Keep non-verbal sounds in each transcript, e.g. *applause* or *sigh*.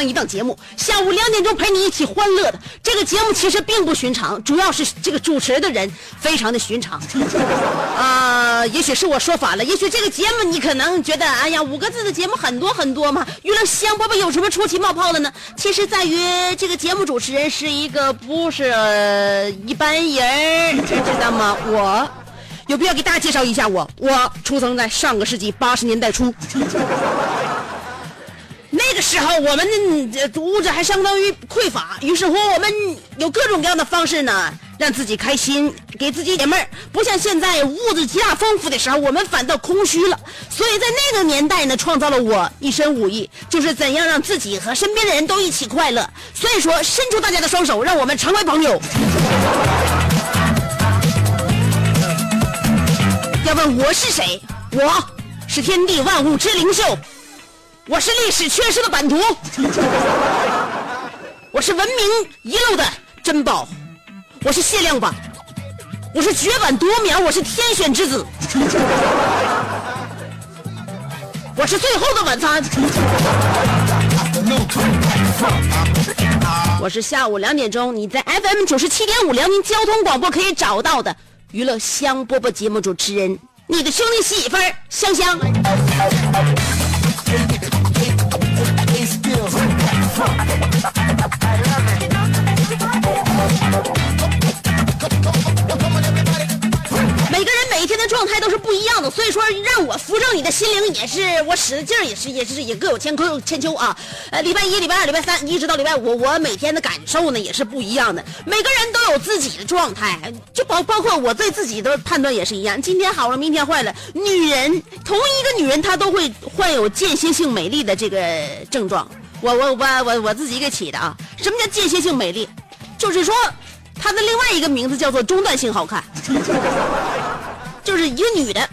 样一档节目，下午两点钟陪你一起欢乐的。这个节目其实并不寻常，主要是这个主持人的人非常的寻常。啊、*laughs* 也许是我说反了，也许这个节目你可能觉得，哎呀，五个字的节目很多很多嘛，娱乐香饽饽有什么出奇冒泡的呢？其实在于这个节目主持人是一个不是、呃一般人，你知道吗？我。有必要给大家介绍一下我，我出生在上个世纪八十年代初，那个时候我们呃物质还相当于匮乏，于是乎我们有各种各样的方式呢，让自己开心，给自己解闷儿。不像现在物质极大丰富的时候，我们反倒空虚了。所以在那个年代呢，创造了我一身武艺，就是怎样让自己和身边的人都一起快乐。所以说，伸出大家的双手，让我们成为朋友。要问我是谁？我是天地万物之灵秀，我是历史缺失的版图，*laughs* 我是文明遗漏的珍宝，我是限量版，我是绝版夺秒，我是天选之子，我是最后的晚餐，我是下午两点钟你在 FM 九十七点五辽宁交通广播可以找到的娱乐香饽饽节目主持人，你的兄弟媳妇儿香香。每个人每一天的状态都是不一样的，所以说让我扶正你的心灵也是我使的劲儿，也是也是也各有千秋千秋啊。呃，礼拜一、礼拜二、礼拜三一直到礼拜五，我每天的感受呢也是不一样的。每个人都有自己的状态，就包包括我对自己的判断也是一样。今天好了，明天坏了。女人同一个女人，她都会患有间歇性美丽的这个症状。我我我我我自己给起的啊。什么叫间歇性美丽？就是说，它的另外一个名字叫做中断性好看。就是一个女的，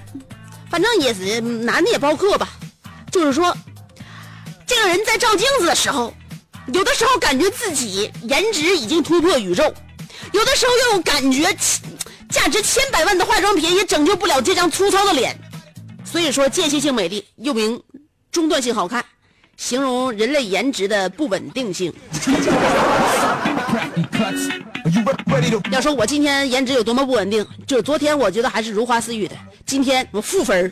反正也是男的也包括吧。就是说，这个人在照镜子的时候，有的时候感觉自己颜值已经突破宇宙，有的时候又感觉价值千百万的化妆品也拯救不了这张粗糙的脸。所以说，间歇性美丽又名中断性好看，形容人类颜值的不稳定性。*laughs* 要说我今天颜值有多么不稳定，就是昨天我觉得还是如花似玉的，今天我负分儿。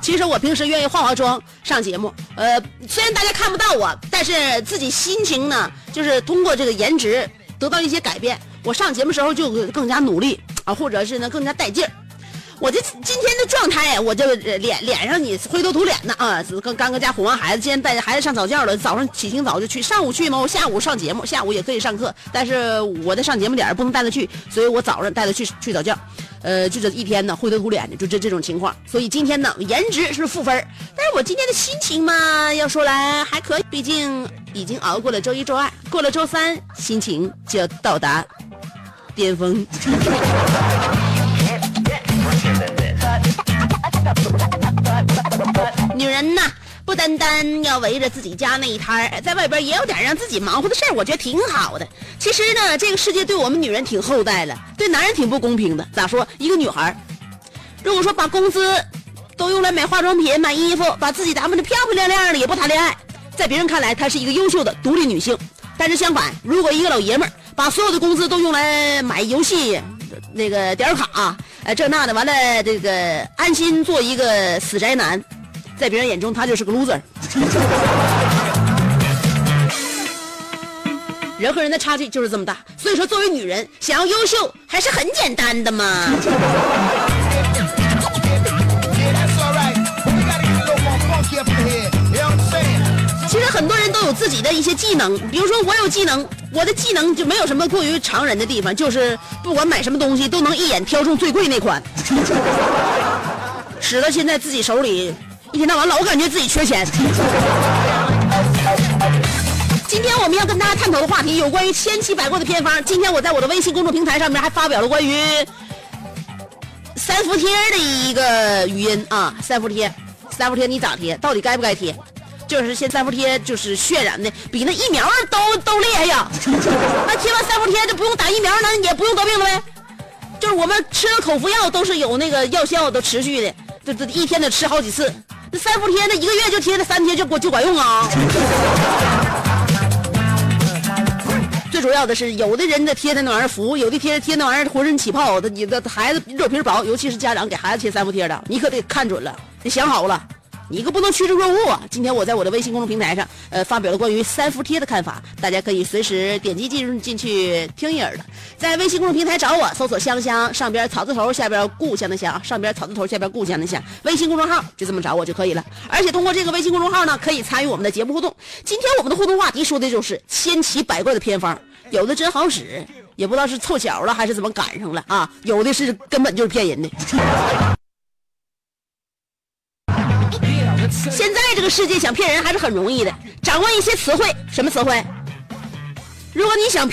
其实我平时愿意化化妆上节目，呃，虽然大家看不到我，但是自己心情呢，就是通过这个颜值得到一些改变。我上节目时候就更加努力啊，或者是呢更加带劲儿。我这今天的状态，我这个脸脸上你灰头土脸的啊，跟刚搁家哄完孩子，今天带着孩子上早教了，早上起清早就去，上午去嘛，我下午上节目，下午也可以上课，但是我在上节目点不能带他去，所以我早上带他去去早教，呃，就这一天呢灰头土脸的，就这这种情况，所以今天呢颜值是负分，但是我今天的心情嘛，要说来还可以，毕竟已经熬过了周一周二，过了周三，心情就要到达巅峰。*laughs* 女人呐，不单单要围着自己家那一摊儿，在外边也有点让自己忙活的事儿，我觉得挺好的。其实呢，这个世界对我们女人挺厚待了，对男人挺不公平的。咋说？一个女孩儿，如果说把工资都用来买化妆品、买衣服，把自己打扮的漂漂亮亮的，也不谈恋爱，在别人看来，她是一个优秀的独立女性。但是相反，如果一个老爷们儿把所有的工资都用来买游戏、那个点儿卡，呃，这那的，完了这个安心做一个死宅男，在别人眼中他就是个 loser。*laughs* 人和人的差距就是这么大，所以说作为女人，想要优秀还是很简单的嘛。*laughs* 其实很多人都有自己的一些技能，比如说我有技能，我的技能就没有什么过于常人的地方，就是不管买什么东西都能一眼挑中最贵那款，*laughs* 使得现在自己手里一天到晚老感觉自己缺钱。今天我们要跟大家探讨的话题有关于千奇百怪的偏方。今天我在我的微信公众平台上面还发表了关于三伏贴的一个语音啊，三伏贴，三伏贴你咋贴？到底该不该贴？就是现三伏贴就是渲染的比那疫苗都都厉害呀！*laughs* 那贴完三伏贴就不用打疫苗，那也不用得病了呗？就是我们吃的口服药都是有那个药效都持续的，这这一天得吃好几次。那三伏贴那一个月就贴那三贴就管就管用啊！*laughs* 最主要的是，有的人的贴的那玩意儿服，有的贴贴那玩意儿浑身起泡，他你的孩子肉皮薄，尤其是家长给孩子贴三伏贴的，你可得看准了，得想好了，你可不能趋之若鹜啊！今天我在我的微信公众平台上，呃，发表了关于三伏贴的看法，大家可以随时点击进入进去听一耳的，在微信公众平台找我，搜索香香，上边草字头，下边故乡的乡，上边草字头，下边故乡的乡，微信公众号就这么找我就可以了。而且通过这个微信公众号呢，可以参与我们的节目互动。今天我们的互动话题说的就是千奇百怪的偏方，有的真好使，也不知道是凑巧了还是怎么赶上了啊，有的是根本就是骗人的。*laughs* 现在这个世界想骗人还是很容易的，掌握一些词汇，什么词汇？如果你想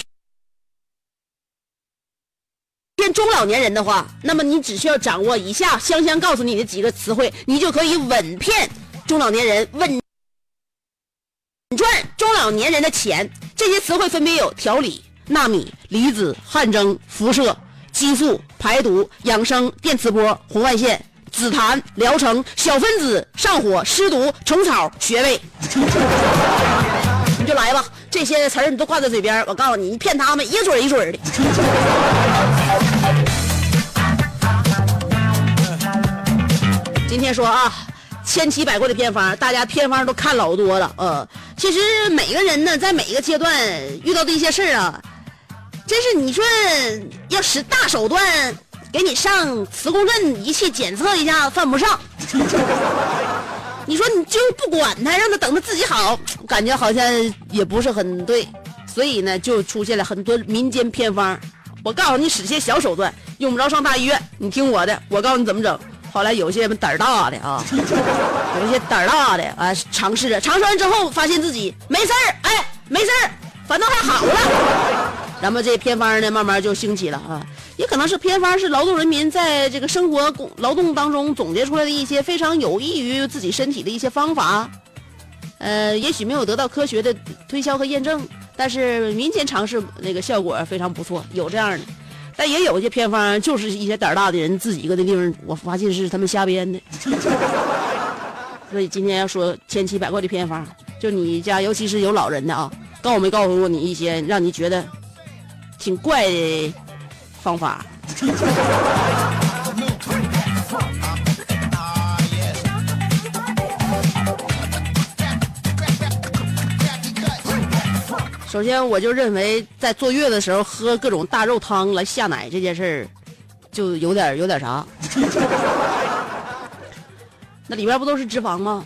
骗中老年人的话，那么你只需要掌握以下香香告诉你的几个词汇，你就可以稳骗中老年人，稳赚中老年人的钱。这些词汇分别有调理、纳米、离子、汗蒸、辐射、激素、排毒、养生、电磁波、红外线。紫檀、疗程、小分子、上火、湿毒、虫草、穴位，你就来吧。这些词儿你都挂在嘴边儿，我告诉你，你骗他们一准一准的。今天说啊，千奇百怪的偏方，大家偏方都看老多了。呃，其实每个人呢，在每一个阶段遇到的一些事儿啊，真是你说要使大手段给你上磁共振仪器检测一下，犯不上。*laughs* 你说你就不管他，让他等他自己好，感觉好像也不是很对，所以呢，就出现了很多民间偏方。我告诉你，使些小手段，用不着上大医院。你听我的，我告诉你怎么整。后来有些胆儿大的啊，*laughs* 有些胆儿大的啊，尝试着，尝试完之后发现自己没事儿，哎，没事儿，反倒还好了。然后这偏方呢，慢慢就兴起了啊。也可能是偏方是劳动人民在这个生活工劳动当中总结出来的一些非常有益于自己身体的一些方法。呃，也许没有得到科学的推销和验证，但是民间尝试那个效果非常不错，有这样的。但也有一些偏方，就是一些胆儿大的人自己搁那地方，我发现是他们瞎编的。*laughs* 所以今天要说千奇百怪的偏方，就你家尤其是有老人的啊，告没告诉过你一些让你觉得挺怪的方法。首先，我就认为在坐月子的时候喝各种大肉汤来下奶这件事儿，就有点有点啥。*laughs* 那里边不都是脂肪吗？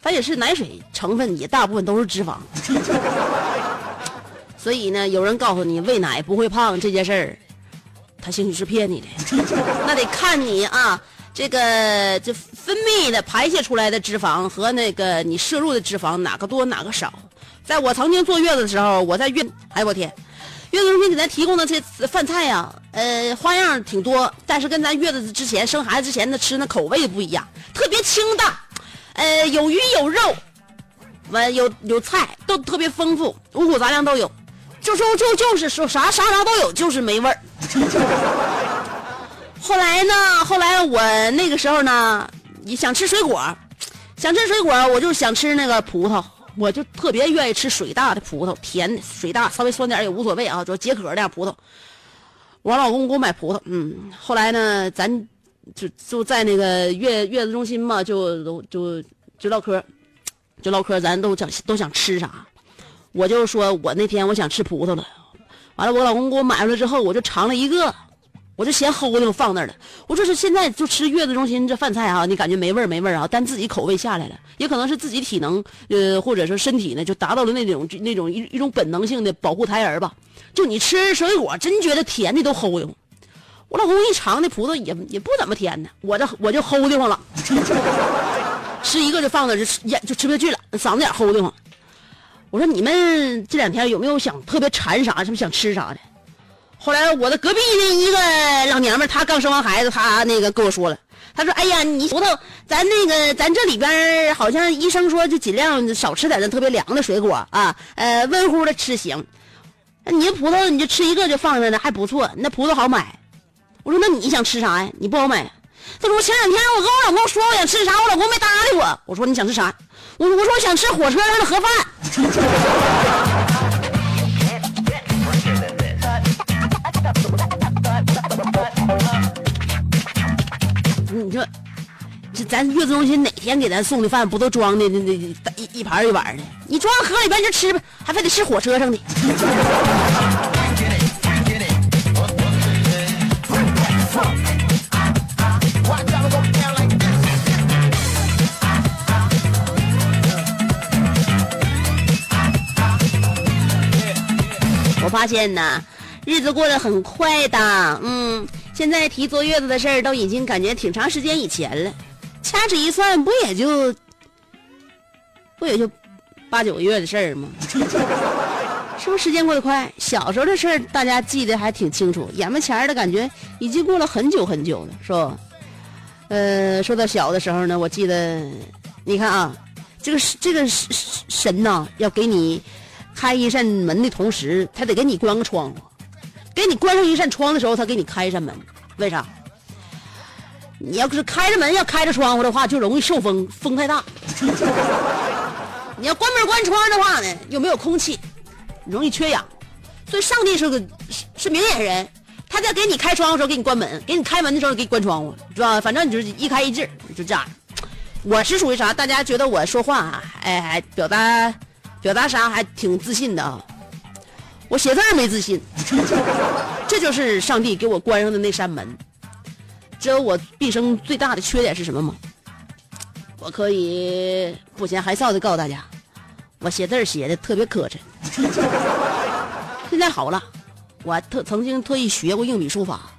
它也是奶水成分，也大部分都是脂肪。所以呢，有人告诉你喂奶不会胖这件事儿，他兴许是骗你的。*laughs* 那得看你啊，这个这分泌的排泄出来的脂肪和那个你摄入的脂肪哪个多哪个少。在我曾经坐月子的时候，我在月，哎我天，月子中心给咱提供的这饭菜呀、呃，花样挺多，但是跟咱月子之前生孩子之前的吃那口味不一样，特别清淡，呃，有鱼有肉，完有有菜，都特别丰富，五谷杂粮都有，就说就就是说啥啥啥都有，就是没味儿。*laughs* 后来呢，后来我那个时候呢，也想吃水果，想吃水果，我就想吃那个葡萄，我就特别愿意吃水大的葡萄，甜的水大，稍微酸点也无所谓啊，主要解渴的葡萄。我老公给我买葡萄，嗯，后来呢，咱就就在那个月月子中心嘛，就就就唠嗑，就唠嗑，咱都想都想吃啥，我就说我那天我想吃葡萄了，完了我老公给我买回来之后，我就尝了一个。我就嫌齁的，我放那儿了。我说是现在就吃月子中心这饭菜啊，你感觉没味儿没味儿啊，但自己口味下来了，也可能是自己体能呃或者说身体呢就达到了那种那种一一种本能性的保护胎儿吧。就你吃水果，真觉得甜的都齁的慌。我老公一尝那葡萄也也不怎么甜呢，我这我就齁的慌了，*laughs* 吃一个就放那儿就咽就吃不下去了，嗓子眼齁的慌。我说你们这两天有没有想特别馋啥，是不是想吃啥的？后来我的隔壁的一个老娘们，她刚生完孩子，她那个跟我说了，她说：“哎呀，你葡萄，咱那个咱这里边好像医生说就尽量少吃点那特别凉的水果啊，呃，温乎的吃行。你这葡萄你就吃一个就放着呢，还不错，那葡萄好买。”我说：“那你想吃啥呀？你不好买。”她说：“前两天我跟我老公说我想吃啥，我老公没搭理我。我说你想吃啥？我我说我想吃火车上的盒饭。*laughs* 你说，这咱月子中心哪天给咱送的饭不都装的那那一一盘一碗的？你装盒里边就吃呗，还非得吃火车上的。发现呢，日子过得很快的，嗯，现在提坐月子的事儿都已经感觉挺长时间以前了，掐指一算，不也就不也就八九个月的事儿吗？*laughs* 是不是时间过得快？小时候的事儿大家记得还挺清楚，眼巴前儿的感觉已经过了很久很久了，是吧？呃，说到小的时候呢，我记得，你看啊，这个这个神神呐，要给你开一扇门的同时，他得给你关个窗户，给你关上一扇窗的时候，他给你开一扇门，为啥？你要是开着门，要开着窗户的话，就容易受风，风太大。你要关门关窗的话呢，又没有空气，容易缺氧。所以上帝是个是是明眼人，他在给你开窗户的时候给你关门，给你开门的时候给你关窗户，是吧？反正你就是一开一致，就这样。我是属于啥？大家觉得我说话啊，哎，还表达表达啥还挺自信的啊。我写字没自信，*laughs* 这就是上帝给我关上的那扇门。知道我毕生最大的缺点是什么吗？我可以不嫌害臊的告诉大家，我写字写的特别磕碜。现在好了，我特曾经特意学过硬笔书法，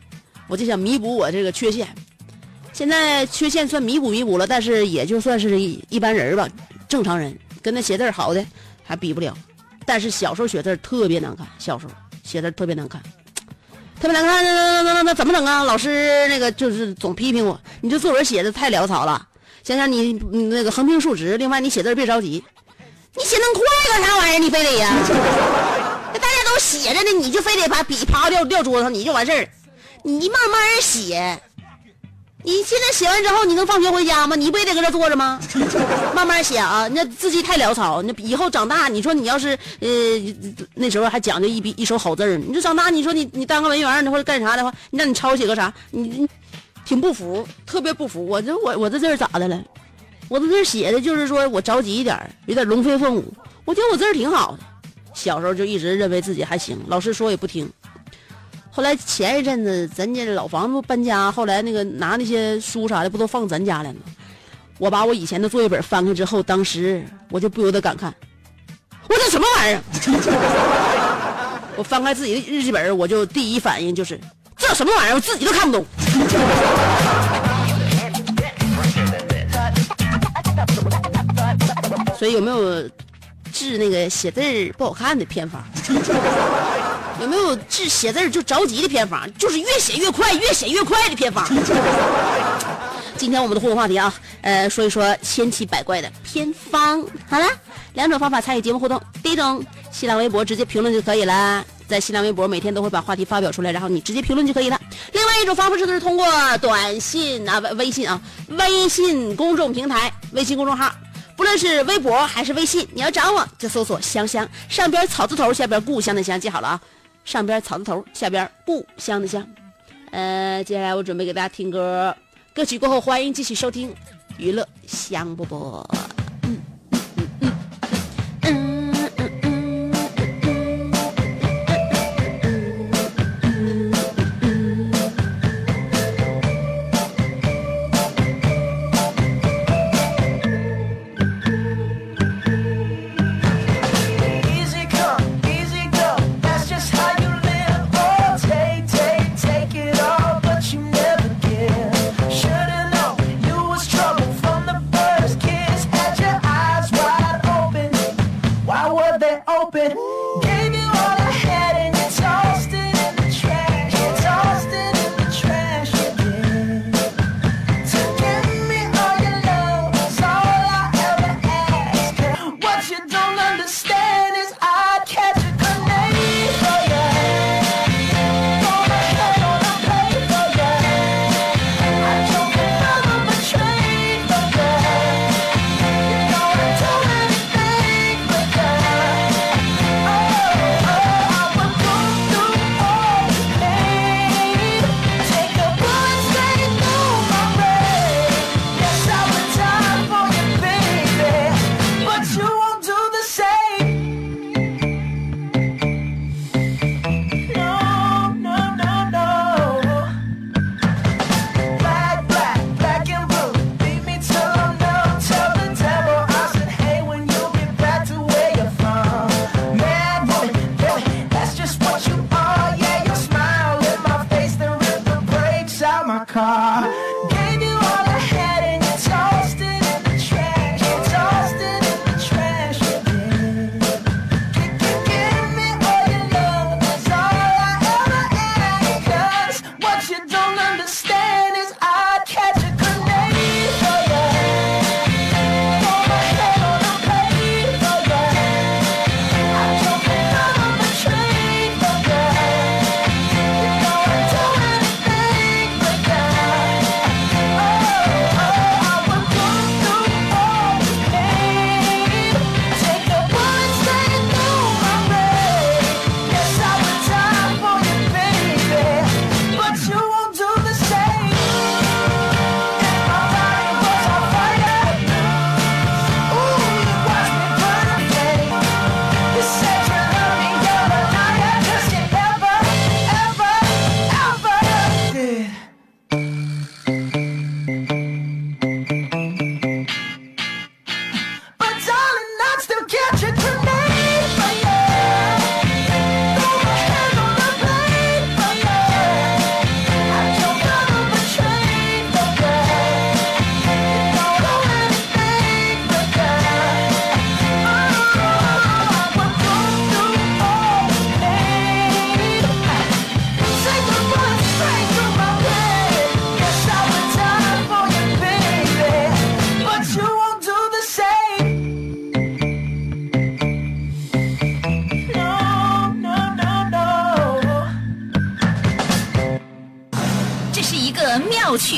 我就想弥补我这个缺陷。现在缺陷算弥补弥补了，但是也就算是一一般人吧，正常人跟那写字好的还比不了。但是小时候写字特别难看，小时候写字特别难看，特别难看，那那那那那怎么整啊？老师那个就是总批评我，你这作文写的太潦草了。想想你你那个横平竖直，另外你写字别着急，你写那么快干啥玩意儿？你非得呀？那 *laughs* 大家都写着呢，你就非得把笔啪掉掉桌子上，你就完事儿。你慢慢写，你现在写完之后，你能放学回家吗？你不也得搁这坐着吗？*laughs* 慢慢写啊，那字迹太潦草。那以后长大，你说你要是呃那时候还讲究一笔一手好字儿，你说长大，你说你你当个文员或者干啥的话，你让你抄写个啥？你你挺不服，特别不服。我这我我这字儿咋的了？我这字儿写的就是说我着急一点儿，有点龙飞凤舞。我觉得我字儿挺好的，小时候就一直认为自己还行，老师说也不听。后来前一阵子咱家老房子搬家，后来那个拿那些书啥的不都放咱家来吗？我把我以前的作业本翻开之后，当时我就不由得感慨，我这什么玩意儿？*laughs* 我翻开自己的日记本，我就第一反应就是这什么玩意儿，我自己都看不懂。*laughs* 所以有没有治那个写字儿不好看的偏方？*laughs* 有没有治写字儿就着急的偏方？就是越写越快，越写越快的偏方。*laughs* 今天我们的互动话题啊，呃，说一说千奇百怪的偏方。好了，两种方法参与节目互动。第一种，新浪微博直接评论就可以了，在新浪微博每天都会把话题发表出来，然后你直接评论就可以了。另外一种方式就是通过短信啊、微微信啊、微信公众平台、微信公众号。不论是微博还是微信，你要找我就搜索“香香”，上边草字头，下边故乡的乡，记好了啊！上边草字头，下边故乡的乡。呃，接下来我准备给大家听歌，歌曲过后欢迎继续收听娱乐香饽饽。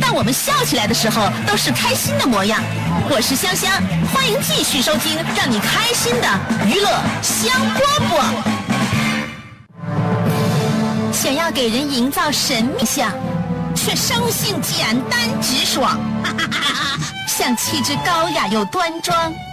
但我们笑起来的时候都是开心的模样。我是香香，欢迎继续收听让你开心的娱乐香饽饽。想要给人营造神秘相，却生性简单直爽，*laughs* 像气质高雅又端庄，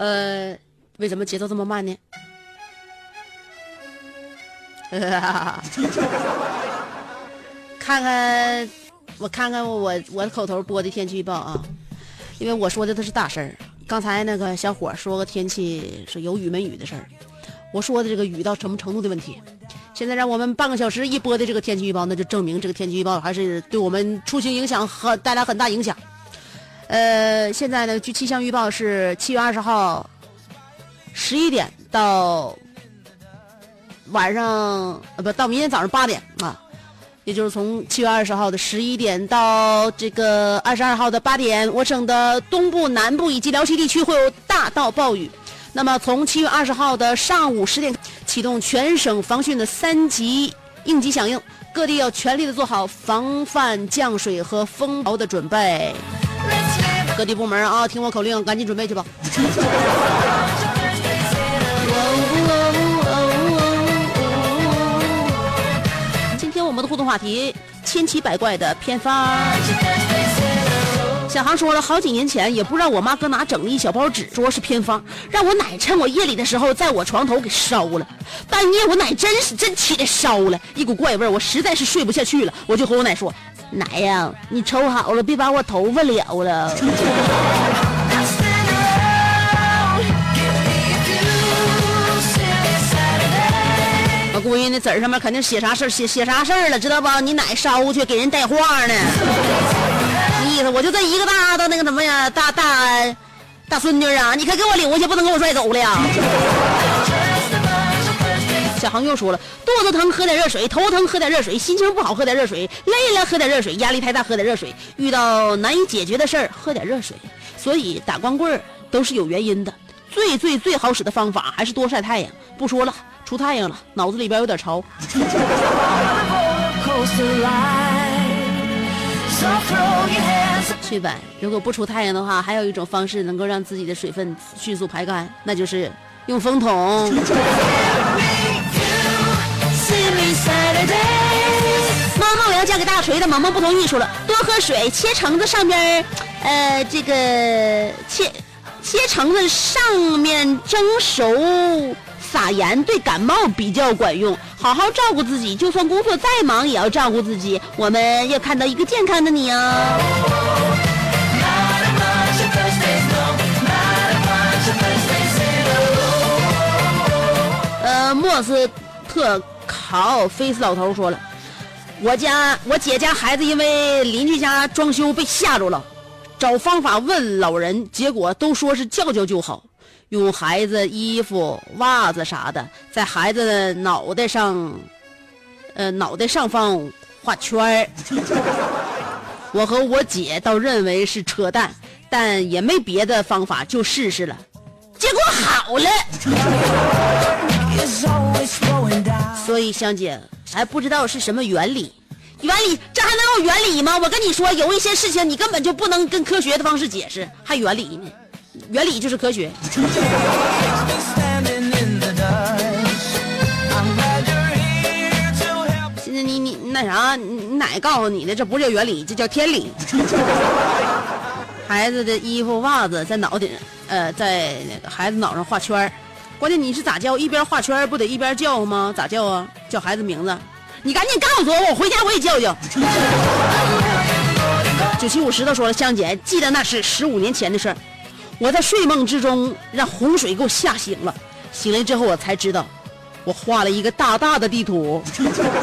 呃，为什么节奏这么慢呢？*laughs* 看看，我看看我我口头播的天气预报啊，因为我说的都是大事儿。刚才那个小伙说个天气是有雨没雨的事儿，我说的这个雨到什么程度的问题。现在让我们半个小时一播的这个天气预报，那就证明这个天气预报还是对我们出行影响很带来很大影响。呃，现在呢，据气象预报是七月二十号十一点到晚上呃不到明天早上八点啊，也就是从七月二十号的十一点到这个二十二号的八点，我省的东部、南部以及辽西地区会有大到暴雨。那么从七月二十号的上午十点启动全省防汛的三级应急响应，各地要全力的做好防范降水和风雹的准备。各地部门啊，听我口令，赶紧准备去吧。今天我们的互动话题：千奇百怪的偏方。小航说了，好几年前也不知道我妈搁哪整了一小包纸，说是偏方，让我奶趁我夜里的时候在我床头给烧了。半夜我奶真是真起来烧了，一股怪味儿，我实在是睡不下去了，我就和我奶说：“奶呀，你抽好了，别把我头发燎了。” *laughs* 我估计那纸儿上面肯定写啥事儿，写写啥事儿了，知道不？你奶烧去给人带话呢，那意思我就这一个大的那个什么呀，大大大孙女啊，你可给我领回去，不能给我拽走了呀。小航又说了，肚子疼喝点热水，头疼喝点热水，心情不好喝点热水，累了喝点热水，压力太大喝点热水，遇到难以解决的事儿喝点热水。所以打光棍都是有原因的，最最最好使的方法还是多晒太阳。不说了，出太阳了，脑子里边有点潮。*laughs* 去吧，如果不出太阳的话，还有一种方式能够让自己的水分迅速排干，那就是用风筒。妈妈，我要嫁给大锤的，萌萌不同意，说了多喝水，切橙子上边，呃，这个切切橙子上面蒸熟，撒盐对感冒比较管用。好好照顾自己，就算工作再忙也要照顾自己。我们要看到一个健康的你哦！呃，莫斯特好菲斯老头说了，我家我姐家孩子因为邻居家装修被吓着了，找方法问老人，结果都说是叫叫就好，用孩子衣服、袜子啥的，在孩子的脑袋上，呃，脑袋上方画圈儿。我和我姐倒认为是扯淡，但也没别的方法，就试试了，结果好了。所以香姐还不知道是什么原理，原理这还能有原理吗？我跟你说，有一些事情你根本就不能跟科学的方式解释，还原理呢？原理就是科学。现在你你那啥，你你奶告诉你的，这不叫原理，这叫天理。*laughs* 孩子的衣服、袜子在脑顶，呃，在那个孩子脑上画圈儿关键你是咋叫？一边画圈不得一边叫吗？咋叫啊？叫孩子名字？你赶紧告诉我，我回家我也叫叫。九七五石头说了，香姐记得那是十五年前的事儿。我在睡梦之中让洪水给我吓醒了，醒来之后我才知道，我画了一个大大的地图。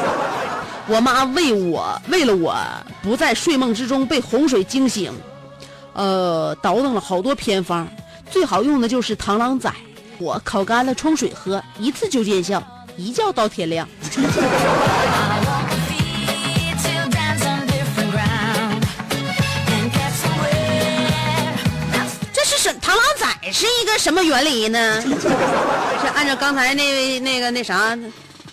*laughs* 我妈为我为了我不在睡梦之中被洪水惊醒，呃，倒腾了好多偏方，最好用的就是螳螂仔。我烤干了冲水喝，一次就见效，一觉到天亮。这是什螳螂仔是一个什么原理呢？*laughs* 是按照刚才那位那个那啥，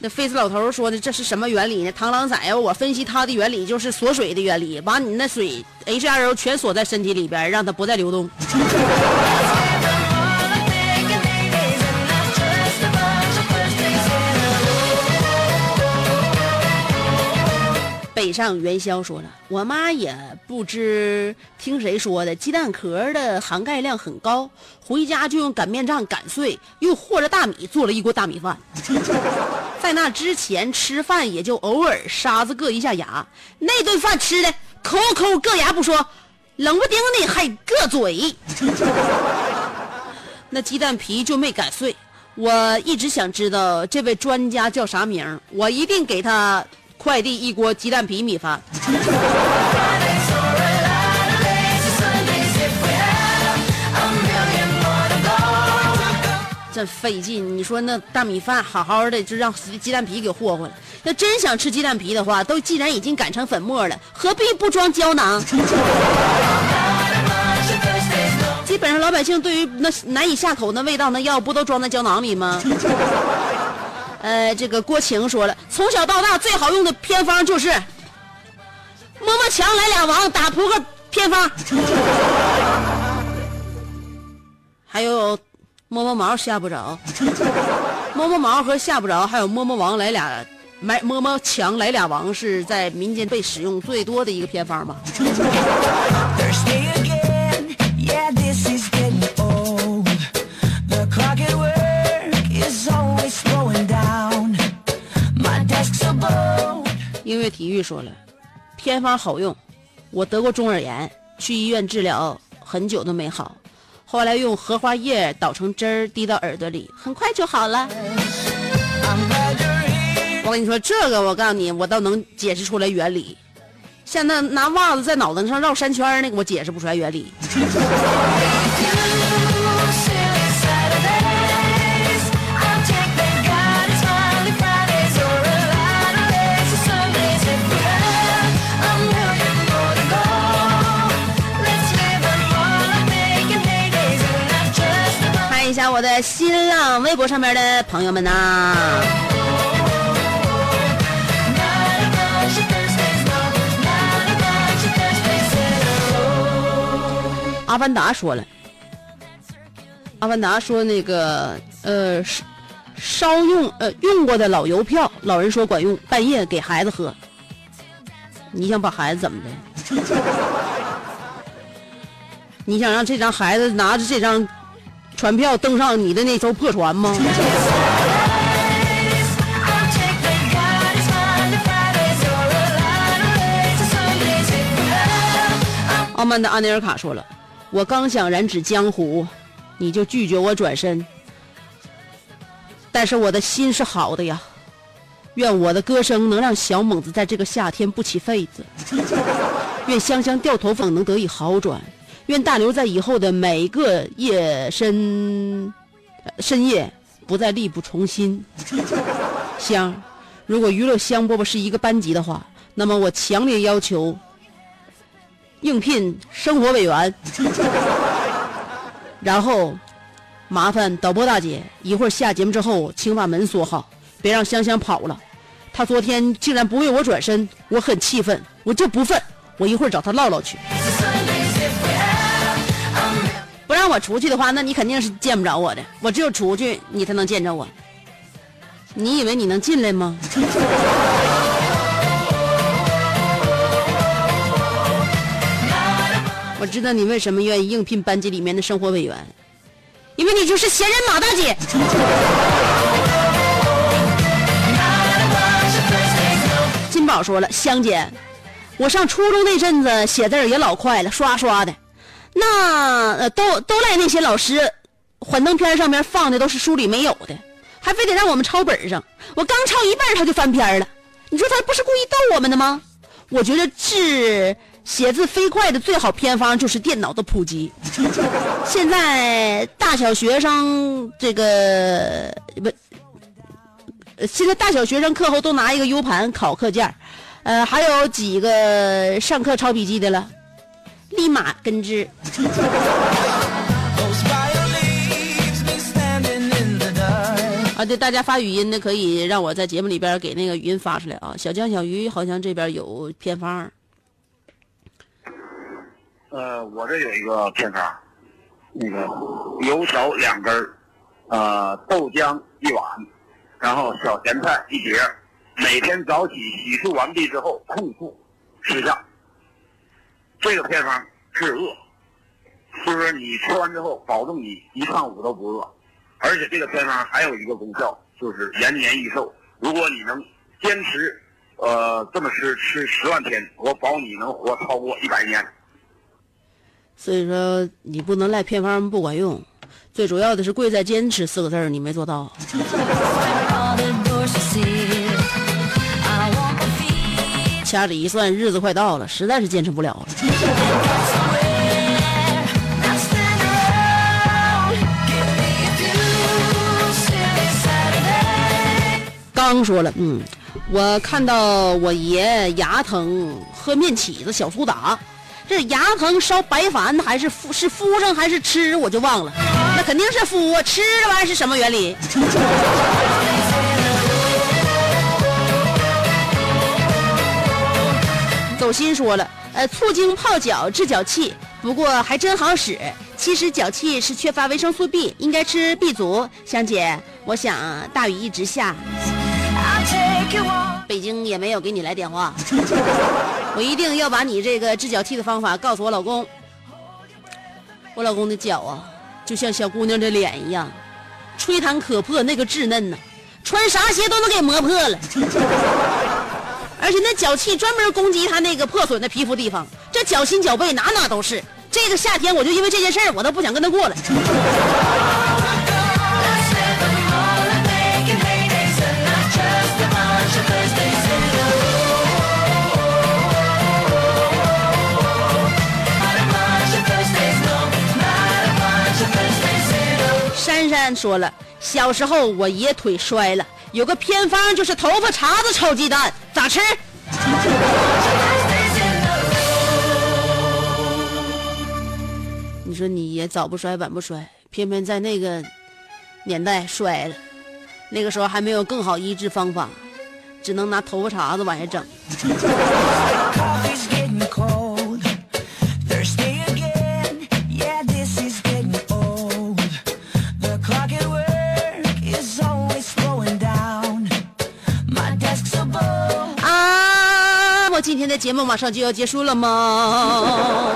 那菲斯老头说的，这是什么原理呢？螳螂仔啊，我分析它的原理就是锁水的原理，把你那水 H2O 全锁在身体里边，让它不再流动。*laughs* 北上元宵说了，我妈也不知听谁说的，鸡蛋壳的含钙量很高，回家就用擀面杖擀碎，又和着大米做了一锅大米饭。*laughs* 在那之前吃饭也就偶尔沙子硌一下牙，那顿饭吃的抠抠硌牙不说，冷不丁的还硌嘴。*laughs* 那鸡蛋皮就没擀碎，我一直想知道这位专家叫啥名，我一定给他快递一锅鸡蛋皮米饭。*laughs* 真费劲，你说那大米饭好好的就让鸡蛋皮给霍霍了。要真想吃鸡蛋皮的话，都既然已经擀成粉末了，何必不装胶囊？基本上老百姓对于那难以下口那味道那药不都装在胶囊里吗？呃，这个郭晴说了，从小到大最好用的偏方就是摸摸墙来俩王打扑克偏方，*laughs* 还有摸摸毛吓不着，*laughs* 摸摸毛和吓不着，还有摸摸王来俩，买摸摸墙来俩王是在民间被使用最多的一个偏方吧。*laughs* 音乐体育说了，偏方好用，我得过中耳炎，去医院治疗很久都没好，后来用荷花叶捣成汁儿滴到耳朵里，很快就好了。我跟你说，这个我告诉你，我倒能解释出来原理。像那拿袜子在脑袋上绕三圈那个，我解释不出来原理。我的新浪微博上面的朋友们呐、阿凡达说了，阿凡达说那个呃烧用呃用过的老邮票，老人说管用，半夜给孩子喝。你想把孩子怎么的？*laughs* 你想让这张孩子拿着这张船票登上你的那艘破船吗？I'll take that God it's Monday, Fridays or a lot of lazy Sundays if we have 傲慢的安内尔卡说了：“我刚想染指江湖，你就拒绝我转身。但是我的心是好的呀，愿我的歌声能让小猛子在这个夏天不起痱子，愿香香掉头发能得以好转，愿大刘在以后的每个夜深深夜不再力不从心。*laughs* 香，如果娱乐香饽饽是一个班级的话，那么我强烈要求。”应聘生活委员，*laughs* 然后麻烦导播大姐一会儿下节目之后，请把门锁好，别让香香跑了。她昨天竟然不为我转身，我很气愤，我就不忿，我一会儿找她唠唠去。不让我出去的话，那你肯定是见不着我的，我只有出去你才能见着我。你以为你能进来吗？*laughs* 我知道你为什么愿意应聘班级里面的生活委员，因为你就是闲人马大姐。金宝说了，香姐，我上初中那阵子写字也老快了，刷刷的。那呃都都赖那些老师，幻灯片上面放的都是书里没有的，还非得让我们抄本上。我刚抄一半他就翻篇了，你说他不是故意逗我们的吗？我觉得治写字飞快的最好偏方就是电脑的普及。*laughs* 现在大小学生这个不，现在大小学生课后都拿一个 U 盘考课件呃，还有几个上课抄笔记的了，立马根治。*laughs* 啊，对，大家发语音的可以让我在节目里边给那个语音发出来啊。小江、小鱼好像这边有偏方，呃，我这有一个偏方，那个油条两根儿，呃，豆浆一碗，然后小咸菜一碟儿，每天早起洗漱完毕之后空腹吃下。这个偏方治饿，就是说你吃完之后，保证你一上午都不饿。而且这个偏方还有一个功效，就是延年益寿。如果你能坚持，呃，这么吃吃十万天，我保你能活超过一百年。所以说你不能赖偏方不管用，最主要的是贵在坚持四个字儿你没做到。*laughs* 掐指一算，日子快到了，实在是坚持不了了。刚说了，嗯，我看到我爷牙疼，喝面起子、小苏打，这牙疼烧白矾还是敷是敷上还是吃，我就忘了。那肯定是敷啊，吃这玩意儿是什么原理？走心说了，呃，醋精泡脚治脚气，不过还真好使。其实脚气是缺乏维生素 B，应该吃 B 族。香姐，我想大雨一直下，北京也没有给你来电话，*laughs* 我一定要把你这个治脚气的方法告诉我老公。我老公的脚啊，就像小姑娘的脸一样，吹弹可破，那个稚嫩呐，穿啥鞋都能给磨破了。而且那脚气专门攻击他那个破损的皮肤地方，这脚心脚背哪哪都是。这个夏天我就因为这件事儿，我都不想跟他过了。珊珊说了，小时候我爷腿摔了。有个偏方就是头发茬子炒鸡蛋，咋吃？你说你也早不摔晚不摔，偏偏在那个年代摔了，那个时候还没有更好医治方法，只能拿头发茬子往下整。的节目马上就要结束了吗？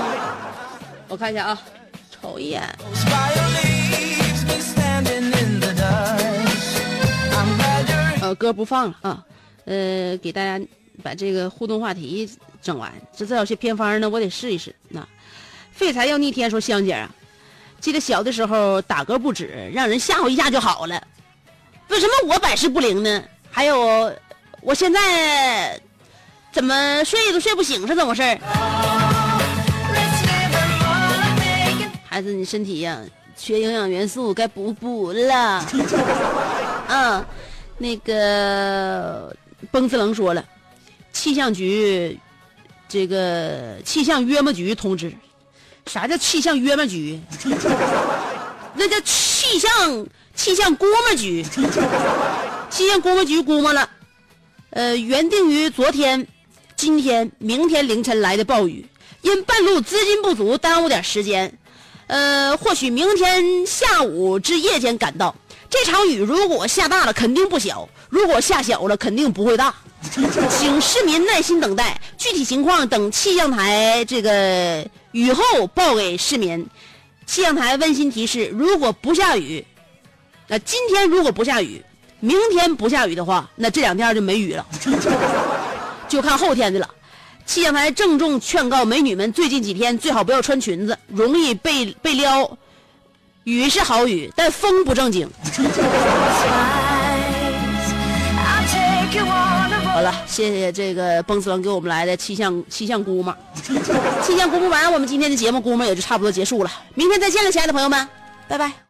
我看一下啊，瞅一眼。呃，歌不放了啊，呃，给大家把这个互动话题整完。这这有些偏方呢，我得试一试。那废材要逆天说香姐啊，记得小的时候打嗝不止，让人吓唬一下就好了。为什么我百试不灵呢？还有，我现在怎么睡都睡不醒，是怎么回事.孩子，你身体呀、缺营养元素，该补补了。嗯，*laughs* 那个崩子冷说了，气象局这个气象约么局通知，啥叫气象约么局？*laughs* 那叫气象气象估摸局，气象估摸 *laughs* 局估摸了，呃，原定于昨天、今天、明天凌晨来的暴雨，因半路资金不足，耽误点时间。呃，或许明天下午至夜间赶到。这场雨如果下大了，肯定不小；如果下小了，肯定不会大。*laughs* 请市民耐心等待，具体情况等气象台这个雨后报给市民。气象台温馨提示：如果不下雨，那、今天如果不下雨，明天不下雨的话，那这两天就没雨了，*laughs* 就看后天的了。气象台郑重劝告美女们，最近几天最好不要穿裙子，容易被被撩。雨是好雨，但风不正经。*laughs* 好了，谢谢这个蹦斯郎给我们来的气象气象估摸。气象估摸完，我们今天的节目估摸也就差不多结束了。明天再见了，亲爱的朋友们，拜拜。